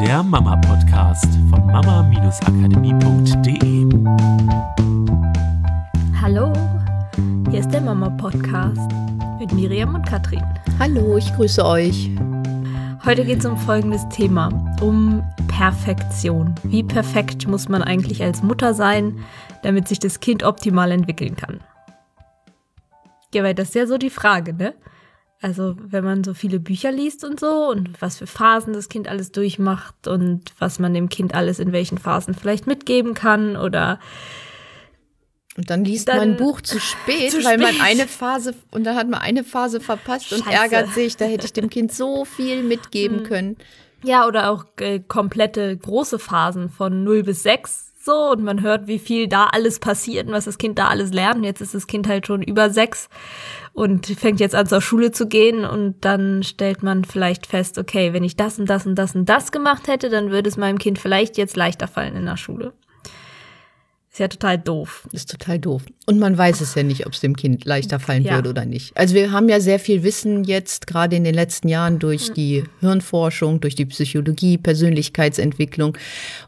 der Mama-Podcast von mama-akademie.de. Hallo, hier ist der Mama-Podcast mit Miriam und Katrin. Hallo, ich grüße euch. Heute geht es um folgendes Thema, um Perfektion. Wie perfekt muss man eigentlich als Mutter sein, damit sich das Kind optimal entwickeln kann? Ja, weil das ist ja so die Frage, ne? Also, wenn man so viele Bücher liest und so und was für Phasen das Kind alles durchmacht und was man dem Kind alles in welchen Phasen vielleicht mitgeben kann oder und dann liest dann man ein Buch zu spät, zu weil spät. man eine Phase und dann hat man eine Phase verpasst Scheiße. und ärgert sich, da hätte ich dem Kind so viel mitgeben hm. können. Ja, oder auch äh, komplette große Phasen von 0 bis 6 so und man hört, wie viel da alles passiert und was das Kind da alles lernt. Jetzt ist das Kind halt schon über sechs und fängt jetzt an zur Schule zu gehen und dann stellt man vielleicht fest, okay, wenn ich das und das und das und das gemacht hätte, dann würde es meinem Kind vielleicht jetzt leichter fallen in der Schule. Ist ja total doof. Ist total doof. Und man weiß es ja nicht, ob es dem Kind leichter fallen ja. würde oder nicht. Also wir haben ja sehr viel Wissen jetzt, gerade in den letzten Jahren, durch die Hirnforschung, durch die Psychologie, Persönlichkeitsentwicklung.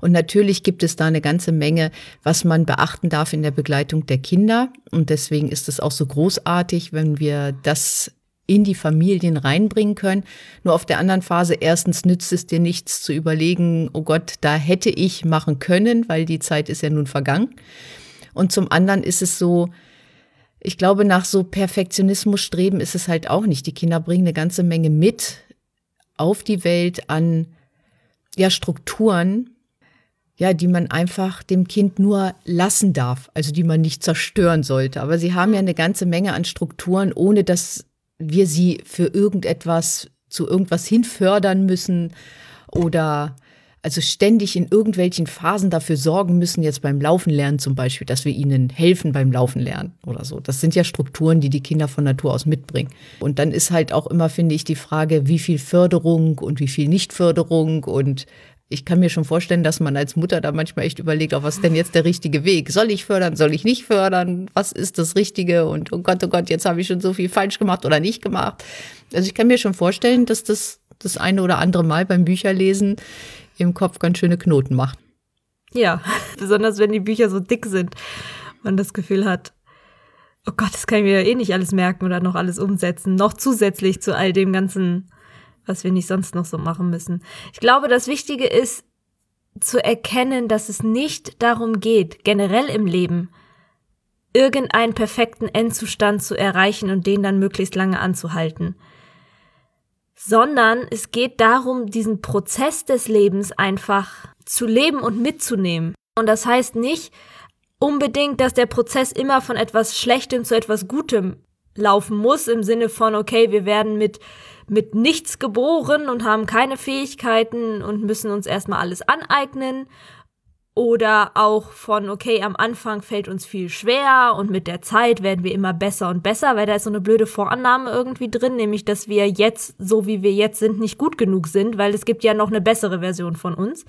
Und natürlich gibt es da eine ganze Menge, was man beachten darf in der Begleitung der Kinder. Und deswegen ist es auch so großartig, wenn wir das in die Familien reinbringen können. Nur auf der anderen Phase, erstens nützt es dir nichts zu überlegen, oh Gott, da hätte ich machen können, weil die Zeit ist ja nun vergangen. Und zum anderen ist es so, ich glaube, nach so Perfektionismus streben ist es halt auch nicht. Die Kinder bringen eine ganze Menge mit auf die Welt an ja, Strukturen, ja, die man einfach dem Kind nur lassen darf, also die man nicht zerstören sollte. Aber sie haben ja eine ganze Menge an Strukturen, ohne dass wir sie für irgendetwas zu irgendwas hinfördern müssen oder also ständig in irgendwelchen Phasen dafür sorgen müssen, jetzt beim Laufen lernen zum Beispiel, dass wir ihnen helfen beim Laufen lernen oder so. Das sind ja Strukturen, die die Kinder von Natur aus mitbringen. Und dann ist halt auch immer, finde ich, die Frage, wie viel Förderung und wie viel Nichtförderung und ich kann mir schon vorstellen, dass man als Mutter da manchmal echt überlegt, oh, was ist denn jetzt der richtige Weg? Soll ich fördern? Soll ich nicht fördern? Was ist das Richtige? Und oh Gott, oh Gott, jetzt habe ich schon so viel falsch gemacht oder nicht gemacht. Also ich kann mir schon vorstellen, dass das das eine oder andere Mal beim Bücherlesen im Kopf ganz schöne Knoten macht. Ja, besonders wenn die Bücher so dick sind. Man das Gefühl hat, oh Gott, das kann ich mir eh nicht alles merken oder noch alles umsetzen. Noch zusätzlich zu all dem ganzen was wir nicht sonst noch so machen müssen. Ich glaube, das Wichtige ist zu erkennen, dass es nicht darum geht, generell im Leben irgendeinen perfekten Endzustand zu erreichen und den dann möglichst lange anzuhalten, sondern es geht darum, diesen Prozess des Lebens einfach zu leben und mitzunehmen. Und das heißt nicht unbedingt, dass der Prozess immer von etwas Schlechtem zu etwas Gutem laufen muss, im Sinne von, okay, wir werden mit mit nichts geboren und haben keine Fähigkeiten und müssen uns erstmal alles aneignen. Oder auch von, okay, am Anfang fällt uns viel schwer und mit der Zeit werden wir immer besser und besser, weil da ist so eine blöde Vorannahme irgendwie drin, nämlich, dass wir jetzt, so wie wir jetzt sind, nicht gut genug sind, weil es gibt ja noch eine bessere Version von uns.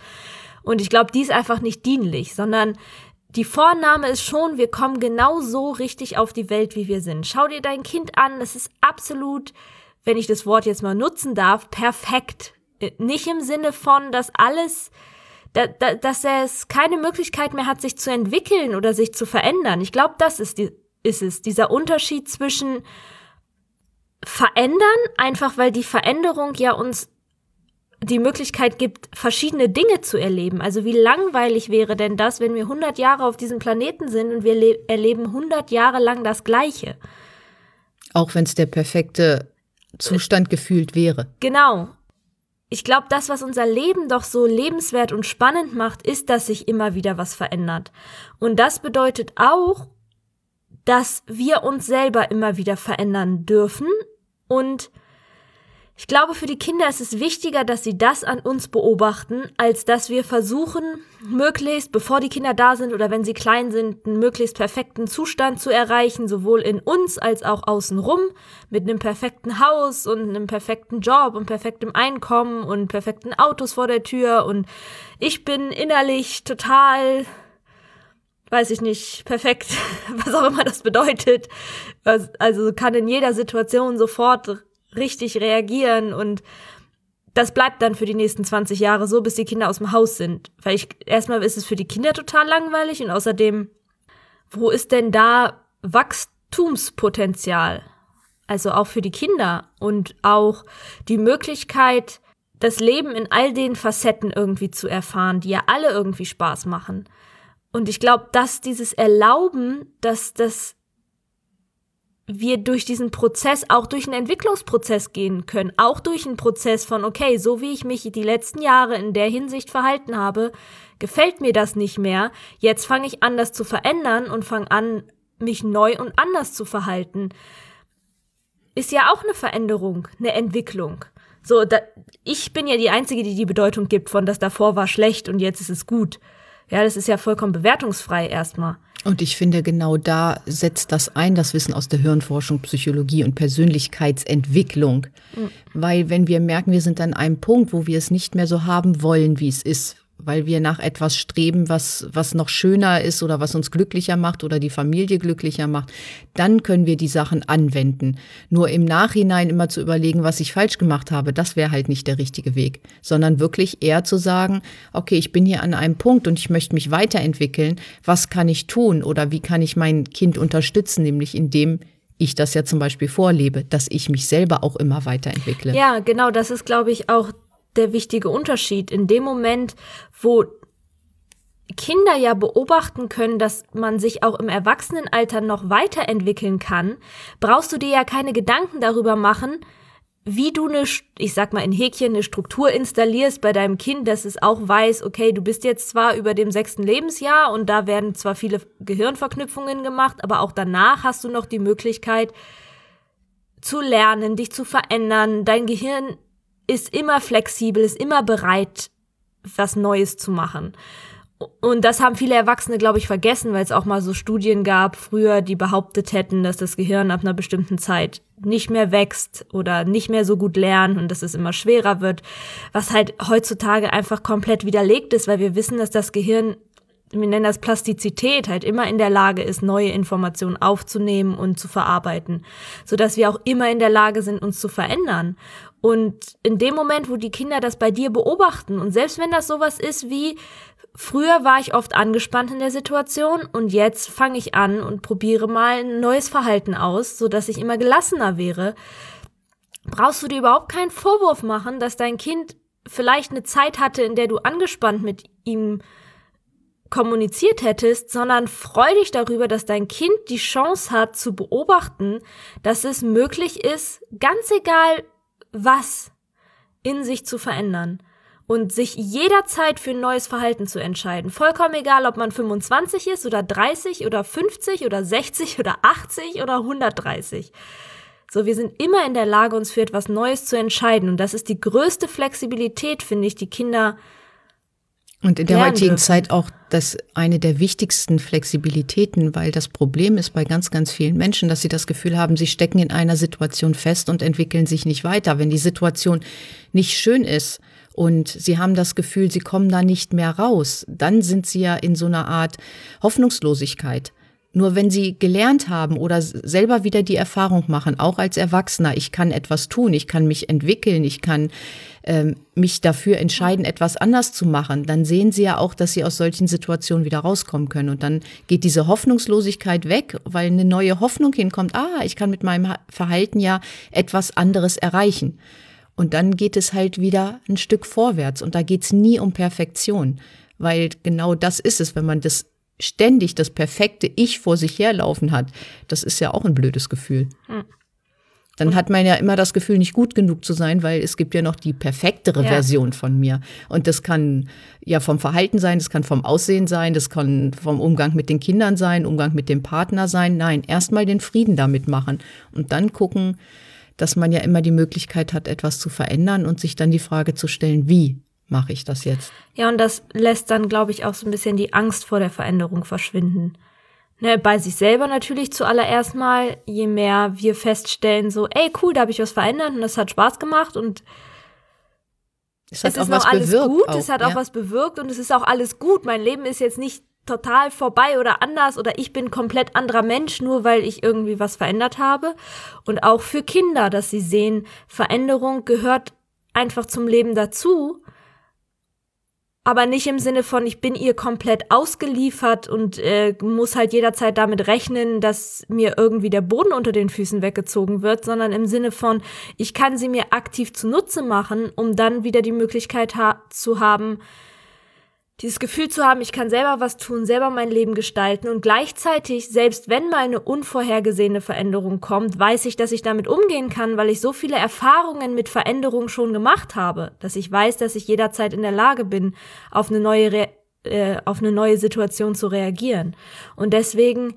Und ich glaube, die ist einfach nicht dienlich, sondern die Vorname ist schon, wir kommen genau so richtig auf die Welt, wie wir sind. Schau dir dein Kind an, es ist absolut wenn ich das Wort jetzt mal nutzen darf, perfekt. Nicht im Sinne von, dass alles, da, da, dass es keine Möglichkeit mehr hat, sich zu entwickeln oder sich zu verändern. Ich glaube, das ist, die, ist es, dieser Unterschied zwischen verändern, einfach weil die Veränderung ja uns die Möglichkeit gibt, verschiedene Dinge zu erleben. Also wie langweilig wäre denn das, wenn wir 100 Jahre auf diesem Planeten sind und wir erleben 100 Jahre lang das Gleiche? Auch wenn es der perfekte Zustand gefühlt wäre. Genau. Ich glaube, das, was unser Leben doch so lebenswert und spannend macht, ist, dass sich immer wieder was verändert. Und das bedeutet auch, dass wir uns selber immer wieder verändern dürfen und ich glaube, für die Kinder ist es wichtiger, dass sie das an uns beobachten, als dass wir versuchen, möglichst, bevor die Kinder da sind oder wenn sie klein sind, einen möglichst perfekten Zustand zu erreichen, sowohl in uns als auch außenrum, mit einem perfekten Haus und einem perfekten Job und perfektem Einkommen und perfekten Autos vor der Tür und ich bin innerlich total weiß ich nicht, perfekt, was auch immer das bedeutet. Also kann in jeder Situation sofort richtig reagieren und das bleibt dann für die nächsten 20 Jahre so, bis die Kinder aus dem Haus sind. Weil ich, erstmal ist es für die Kinder total langweilig und außerdem, wo ist denn da Wachstumspotenzial? Also auch für die Kinder und auch die Möglichkeit, das Leben in all den Facetten irgendwie zu erfahren, die ja alle irgendwie Spaß machen. Und ich glaube, dass dieses Erlauben, dass das wir durch diesen Prozess, auch durch einen Entwicklungsprozess gehen können, auch durch einen Prozess von, okay, so wie ich mich die letzten Jahre in der Hinsicht verhalten habe, gefällt mir das nicht mehr, jetzt fange ich an, das zu verändern und fange an, mich neu und anders zu verhalten, ist ja auch eine Veränderung, eine Entwicklung. So, da, ich bin ja die Einzige, die die Bedeutung gibt von, das davor war schlecht und jetzt ist es gut. Ja, das ist ja vollkommen bewertungsfrei erstmal. Und ich finde, genau da setzt das ein, das Wissen aus der Hirnforschung, Psychologie und Persönlichkeitsentwicklung. Mhm. Weil wenn wir merken, wir sind an einem Punkt, wo wir es nicht mehr so haben wollen, wie es ist, weil wir nach etwas streben, was, was noch schöner ist oder was uns glücklicher macht oder die Familie glücklicher macht, dann können wir die Sachen anwenden. Nur im Nachhinein immer zu überlegen, was ich falsch gemacht habe, das wäre halt nicht der richtige Weg, sondern wirklich eher zu sagen, okay, ich bin hier an einem Punkt und ich möchte mich weiterentwickeln, was kann ich tun oder wie kann ich mein Kind unterstützen, nämlich indem ich das ja zum Beispiel vorlebe, dass ich mich selber auch immer weiterentwickle. Ja, genau, das ist, glaube ich, auch der wichtige Unterschied. In dem Moment, wo Kinder ja beobachten können, dass man sich auch im Erwachsenenalter noch weiterentwickeln kann, brauchst du dir ja keine Gedanken darüber machen, wie du eine, ich sag mal in Häkchen, eine Struktur installierst bei deinem Kind, dass es auch weiß, okay, du bist jetzt zwar über dem sechsten Lebensjahr und da werden zwar viele Gehirnverknüpfungen gemacht, aber auch danach hast du noch die Möglichkeit zu lernen, dich zu verändern, dein Gehirn ist immer flexibel, ist immer bereit, was Neues zu machen. Und das haben viele Erwachsene, glaube ich, vergessen, weil es auch mal so Studien gab früher, die behauptet hätten, dass das Gehirn ab einer bestimmten Zeit nicht mehr wächst oder nicht mehr so gut lernt und dass es immer schwerer wird, was halt heutzutage einfach komplett widerlegt ist, weil wir wissen, dass das Gehirn wir nennen das Plastizität, halt immer in der Lage ist, neue Informationen aufzunehmen und zu verarbeiten, so dass wir auch immer in der Lage sind, uns zu verändern. Und in dem Moment, wo die Kinder das bei dir beobachten und selbst wenn das sowas ist wie früher war ich oft angespannt in der Situation und jetzt fange ich an und probiere mal ein neues Verhalten aus, so dass ich immer gelassener wäre, brauchst du dir überhaupt keinen Vorwurf machen, dass dein Kind vielleicht eine Zeit hatte, in der du angespannt mit ihm kommuniziert hättest, sondern freu dich darüber, dass dein Kind die Chance hat zu beobachten, dass es möglich ist, ganz egal was, in sich zu verändern und sich jederzeit für ein neues Verhalten zu entscheiden. Vollkommen egal, ob man 25 ist oder 30 oder 50 oder 60 oder 80 oder 130. So, wir sind immer in der Lage, uns für etwas Neues zu entscheiden. Und das ist die größte Flexibilität, finde ich, die Kinder und in der heutigen dürfen. Zeit auch das eine der wichtigsten Flexibilitäten, weil das Problem ist bei ganz, ganz vielen Menschen, dass sie das Gefühl haben, sie stecken in einer Situation fest und entwickeln sich nicht weiter. Wenn die Situation nicht schön ist und sie haben das Gefühl, sie kommen da nicht mehr raus, dann sind sie ja in so einer Art Hoffnungslosigkeit. Nur wenn sie gelernt haben oder selber wieder die Erfahrung machen, auch als Erwachsener, ich kann etwas tun, ich kann mich entwickeln, ich kann ähm, mich dafür entscheiden, etwas anders zu machen, dann sehen sie ja auch, dass sie aus solchen Situationen wieder rauskommen können. Und dann geht diese Hoffnungslosigkeit weg, weil eine neue Hoffnung hinkommt, ah, ich kann mit meinem Verhalten ja etwas anderes erreichen. Und dann geht es halt wieder ein Stück vorwärts. Und da geht es nie um Perfektion, weil genau das ist es, wenn man das ständig das perfekte Ich vor sich herlaufen hat, das ist ja auch ein blödes Gefühl. Hm. Dann hat man ja immer das Gefühl, nicht gut genug zu sein, weil es gibt ja noch die perfektere ja. Version von mir. Und das kann ja vom Verhalten sein, das kann vom Aussehen sein, das kann vom Umgang mit den Kindern sein, Umgang mit dem Partner sein. Nein, erstmal den Frieden damit machen und dann gucken, dass man ja immer die Möglichkeit hat, etwas zu verändern und sich dann die Frage zu stellen, wie mache ich das jetzt? Ja, und das lässt dann, glaube ich, auch so ein bisschen die Angst vor der Veränderung verschwinden. Ne, bei sich selber natürlich zuallererst mal, je mehr wir feststellen, so, ey, cool, da habe ich was verändert und das hat Spaß gemacht und es, es ist noch alles gut, auch, es hat ja. auch was bewirkt und es ist auch alles gut. Mein Leben ist jetzt nicht total vorbei oder anders oder ich bin komplett anderer Mensch, nur weil ich irgendwie was verändert habe. Und auch für Kinder, dass sie sehen, Veränderung gehört einfach zum Leben dazu, aber nicht im Sinne von, ich bin ihr komplett ausgeliefert und äh, muss halt jederzeit damit rechnen, dass mir irgendwie der Boden unter den Füßen weggezogen wird, sondern im Sinne von, ich kann sie mir aktiv zunutze machen, um dann wieder die Möglichkeit ha zu haben, dieses Gefühl zu haben, ich kann selber was tun, selber mein Leben gestalten und gleichzeitig, selbst wenn mal eine unvorhergesehene Veränderung kommt, weiß ich, dass ich damit umgehen kann, weil ich so viele Erfahrungen mit Veränderungen schon gemacht habe, dass ich weiß, dass ich jederzeit in der Lage bin, auf eine neue, Re äh, auf eine neue Situation zu reagieren. Und deswegen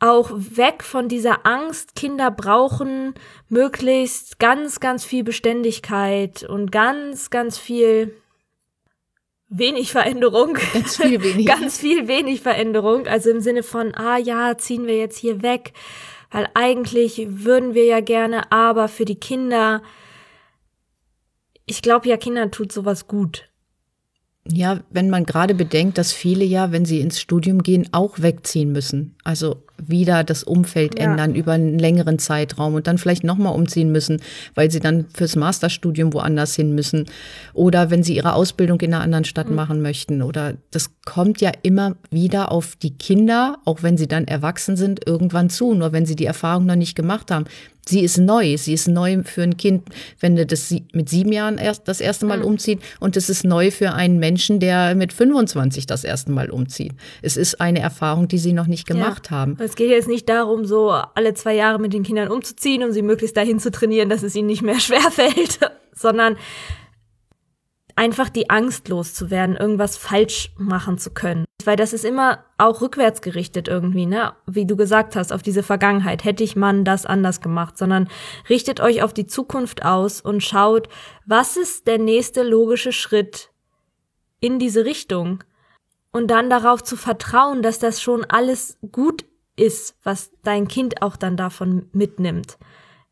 auch weg von dieser Angst, Kinder brauchen möglichst ganz, ganz viel Beständigkeit und ganz, ganz viel wenig Veränderung. Ganz viel wenig. Ganz viel wenig Veränderung. Also im Sinne von, ah ja, ziehen wir jetzt hier weg. Weil eigentlich würden wir ja gerne, aber für die Kinder, ich glaube ja, Kindern tut sowas gut. Ja, wenn man gerade bedenkt, dass viele ja, wenn sie ins Studium gehen, auch wegziehen müssen. Also wieder das Umfeld ja. ändern über einen längeren Zeitraum und dann vielleicht nochmal umziehen müssen, weil sie dann fürs Masterstudium woanders hin müssen. Oder wenn sie ihre Ausbildung in einer anderen Stadt mhm. machen möchten. Oder das kommt ja immer wieder auf die Kinder, auch wenn sie dann erwachsen sind, irgendwann zu. Nur wenn sie die Erfahrung noch nicht gemacht haben sie ist neu. Sie ist neu für ein Kind, wenn er das mit sieben Jahren erst das erste Mal mhm. umzieht. Und es ist neu für einen Menschen, der mit 25 das erste Mal umzieht. Es ist eine Erfahrung, die sie noch nicht gemacht ja. haben. Es geht jetzt nicht darum, so alle zwei Jahre mit den Kindern umzuziehen, um sie möglichst dahin zu trainieren, dass es ihnen nicht mehr schwerfällt, sondern einfach die Angst loszuwerden, irgendwas falsch machen zu können. Weil das ist immer auch rückwärts gerichtet irgendwie, ne? Wie du gesagt hast, auf diese Vergangenheit. Hätte ich man das anders gemacht, sondern richtet euch auf die Zukunft aus und schaut, was ist der nächste logische Schritt in diese Richtung? Und dann darauf zu vertrauen, dass das schon alles gut ist, was dein Kind auch dann davon mitnimmt.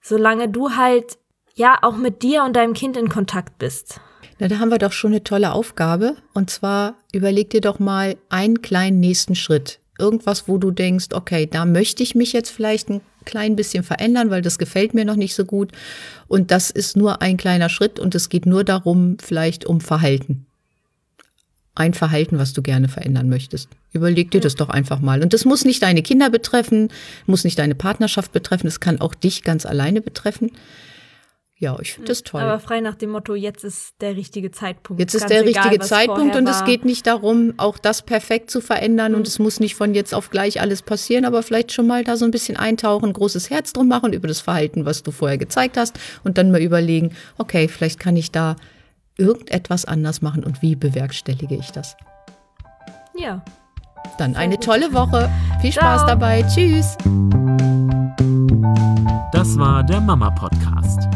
Solange du halt ja auch mit dir und deinem Kind in Kontakt bist. Na, da haben wir doch schon eine tolle Aufgabe. Und zwar überleg dir doch mal einen kleinen nächsten Schritt. Irgendwas, wo du denkst, okay, da möchte ich mich jetzt vielleicht ein klein bisschen verändern, weil das gefällt mir noch nicht so gut. Und das ist nur ein kleiner Schritt und es geht nur darum, vielleicht um Verhalten. Ein Verhalten, was du gerne verändern möchtest. Überleg dir das doch einfach mal. Und das muss nicht deine Kinder betreffen, muss nicht deine Partnerschaft betreffen, es kann auch dich ganz alleine betreffen. Ja, ich finde das toll. Aber frei nach dem Motto, jetzt ist der richtige Zeitpunkt. Jetzt ist der richtige egal, Zeitpunkt und es geht nicht darum, auch das perfekt zu verändern mhm. und es muss nicht von jetzt auf gleich alles passieren, aber vielleicht schon mal da so ein bisschen eintauchen, großes Herz drum machen über das Verhalten, was du vorher gezeigt hast und dann mal überlegen, okay, vielleicht kann ich da irgendetwas anders machen und wie bewerkstellige ich das? Ja. Dann eine tolle Woche. Viel Spaß Ciao. dabei. Tschüss. Das war der Mama Podcast der